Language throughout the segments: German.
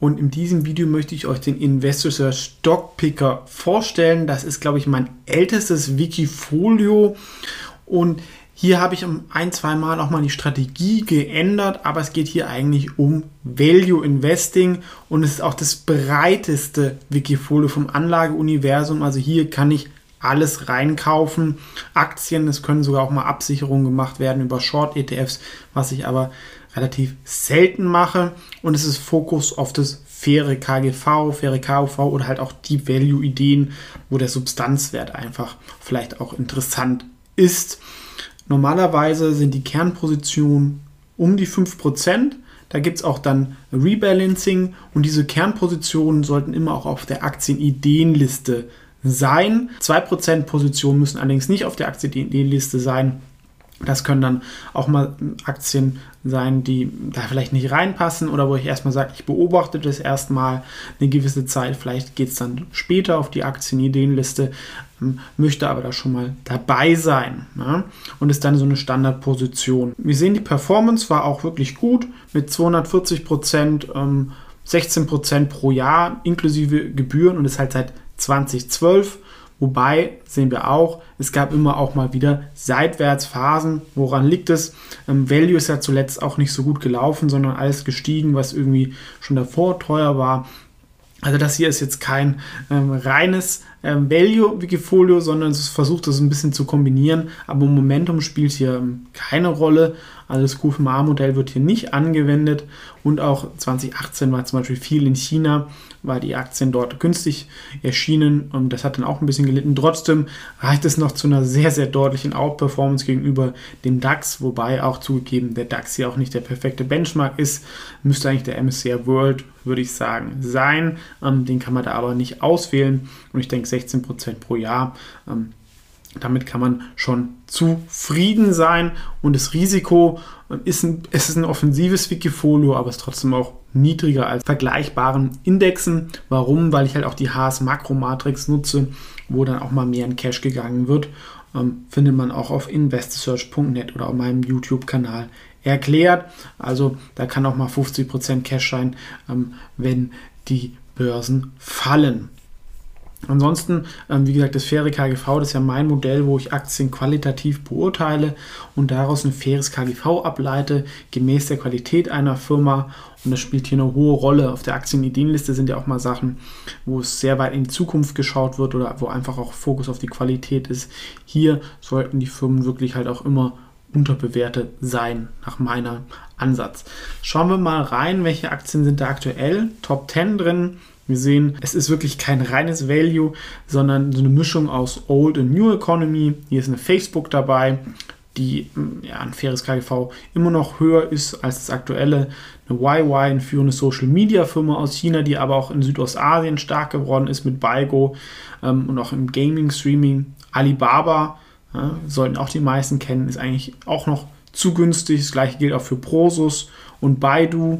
und in diesem Video möchte ich euch den Investor Research Stock Picker vorstellen. Das ist, glaube ich, mein ältestes Wikifolio und hier habe ich ein, zwei Mal auch mal die Strategie geändert, aber es geht hier eigentlich um Value Investing und es ist auch das breiteste Wikifolio vom Anlageuniversum. Also hier kann ich alles reinkaufen. Aktien, es können sogar auch mal Absicherungen gemacht werden über Short-ETFs, was ich aber relativ selten mache. Und es ist Fokus auf das faire KGV, faire KUV oder halt auch die Value-Ideen, wo der Substanzwert einfach vielleicht auch interessant ist. Normalerweise sind die Kernpositionen um die 5%. Da gibt es auch dann Rebalancing und diese Kernpositionen sollten immer auch auf der Aktienideenliste sein. 2% Positionen müssen allerdings nicht auf der Aktienideenliste sein. Das können dann auch mal Aktien sein, die da vielleicht nicht reinpassen oder wo ich erstmal sage, ich beobachte das erstmal eine gewisse Zeit. Vielleicht geht es dann später auf die Aktienideenliste, ähm, möchte aber da schon mal dabei sein ja? und ist dann so eine Standardposition. Wir sehen, die Performance war auch wirklich gut mit 240 Prozent, ähm, 16 Prozent pro Jahr inklusive Gebühren und ist halt seit 2012 Wobei sehen wir auch, es gab immer auch mal wieder Seitwärtsphasen. Woran liegt es? Ähm, Value ist ja zuletzt auch nicht so gut gelaufen, sondern alles gestiegen, was irgendwie schon davor teuer war. Also das hier ist jetzt kein ähm, reines ähm, Value-Wikifolio, sondern es versucht das ein bisschen zu kombinieren. Aber Momentum spielt hier ähm, keine Rolle. Also das QFMA-Modell wird hier nicht angewendet. Und auch 2018 war zum Beispiel viel in China, weil die Aktien dort günstig erschienen. Und das hat dann auch ein bisschen gelitten. Trotzdem reicht es noch zu einer sehr, sehr deutlichen Outperformance gegenüber dem DAX. Wobei auch zugegeben, der DAX hier auch nicht der perfekte Benchmark ist. Müsste eigentlich der MSCI World, würde ich sagen, sein. Ähm, den kann man da aber nicht auswählen. Und ich denke, 16% pro Jahr. Ähm, damit kann man schon zufrieden sein und das Risiko ähm, ist ein, es ist ein offensives Wikifolio, aber es ist trotzdem auch niedriger als vergleichbaren Indexen. Warum? Weil ich halt auch die HS Makromatrix nutze, wo dann auch mal mehr in Cash gegangen wird. Ähm, findet man auch auf investsearch.net oder auf meinem YouTube-Kanal erklärt. Also da kann auch mal 50% Cash sein, ähm, wenn die Börsen fallen. Ansonsten, ähm, wie gesagt, das faire KGV, das ist ja mein Modell, wo ich Aktien qualitativ beurteile und daraus ein faires KGV ableite, gemäß der Qualität einer Firma. Und das spielt hier eine hohe Rolle. Auf der Aktienideenliste sind ja auch mal Sachen, wo es sehr weit in die Zukunft geschaut wird oder wo einfach auch Fokus auf die Qualität ist. Hier sollten die Firmen wirklich halt auch immer unterbewertet sein, nach meiner Ansatz. Schauen wir mal rein, welche Aktien sind da aktuell. Top 10 drin. Wir sehen, es ist wirklich kein reines Value, sondern so eine Mischung aus Old und New Economy. Hier ist eine Facebook dabei, die mm, ja, ein faires KGV immer noch höher ist als das aktuelle. Eine YY, eine führende Social Media Firma aus China, die aber auch in Südostasien stark geworden ist mit Baigo ähm, und auch im Gaming Streaming. Alibaba, ja, sollten auch die meisten kennen, ist eigentlich auch noch zu günstig. Das gleiche gilt auch für Prosus und Baidu.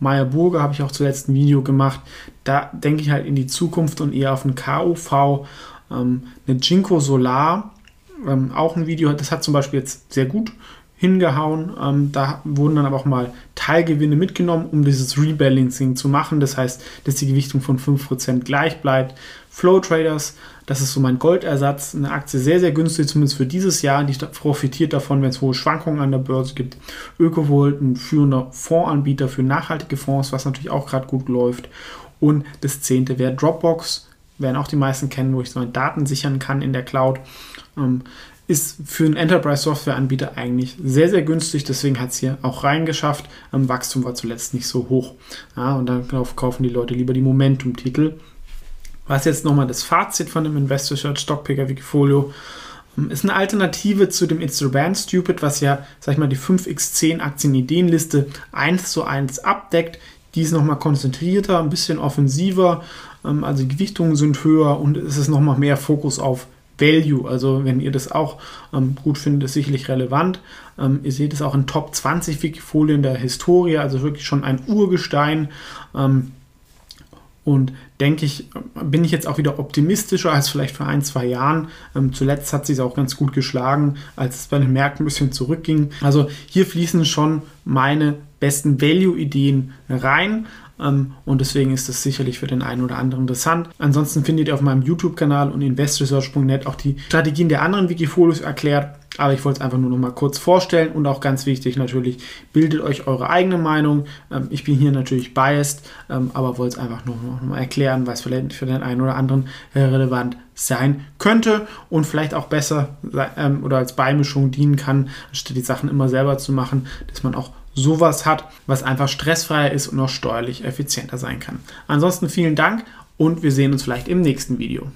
Meyer Burger habe ich auch zuletzt ein Video gemacht. Da denke ich halt in die Zukunft und eher auf ein KUV. Ähm, eine Jinko Solar, ähm, auch ein Video, das hat zum Beispiel jetzt sehr gut hingehauen. Ähm, da wurden dann aber auch mal Teilgewinne mitgenommen, um dieses Rebalancing zu machen. Das heißt, dass die Gewichtung von 5% gleich bleibt. Flow Traders, das ist so mein Goldersatz. Eine Aktie sehr, sehr günstig, zumindest für dieses Jahr. Die profitiert davon, wenn es hohe Schwankungen an der Börse gibt. Ökovolt, ein führender Fondsanbieter für nachhaltige Fonds, was natürlich auch gerade gut läuft. Und das zehnte wäre Dropbox, werden auch die meisten kennen, wo ich so meine Daten sichern kann in der Cloud. Ähm, ist für einen Enterprise-Software-Anbieter eigentlich sehr, sehr günstig. Deswegen hat es hier auch reingeschafft. Ähm, Wachstum war zuletzt nicht so hoch. Ja, und dann kaufen die Leute lieber die Momentum-Titel. Was jetzt nochmal das Fazit von dem Investor Search Stockpicker Wikifolio ähm, ist eine Alternative zu dem It's the Band Stupid, was ja, sag ich mal, die 5x10 Aktienideenliste 1 zu 1 abdeckt. Die ist nochmal konzentrierter, ein bisschen offensiver, ähm, also die Gewichtungen sind höher und es ist nochmal mehr Fokus auf Value. Also wenn ihr das auch ähm, gut findet, ist sicherlich relevant. Ihr seht es auch in Top 20 Wikifolien der Historie, also wirklich schon ein Urgestein. Und denke ich, bin ich jetzt auch wieder optimistischer als vielleicht vor ein, zwei Jahren. Ähm, zuletzt hat sie es auch ganz gut geschlagen, als es bei den Märkten ein bisschen zurückging. Also hier fließen schon meine besten Value-Ideen rein. Ähm, und deswegen ist das sicherlich für den einen oder anderen interessant. Ansonsten findet ihr auf meinem YouTube-Kanal und investresearch.net auch die Strategien der anderen Wikifolios erklärt. Aber ich wollte es einfach nur noch mal kurz vorstellen und auch ganz wichtig natürlich, bildet euch eure eigene Meinung. Ähm, ich bin hier natürlich biased, ähm, aber wollte es einfach nur noch mal erklären, was vielleicht für den einen oder anderen relevant sein könnte und vielleicht auch besser oder als Beimischung dienen kann, anstatt die Sachen immer selber zu machen, dass man auch sowas hat, was einfach stressfreier ist und auch steuerlich effizienter sein kann. Ansonsten vielen Dank und wir sehen uns vielleicht im nächsten Video.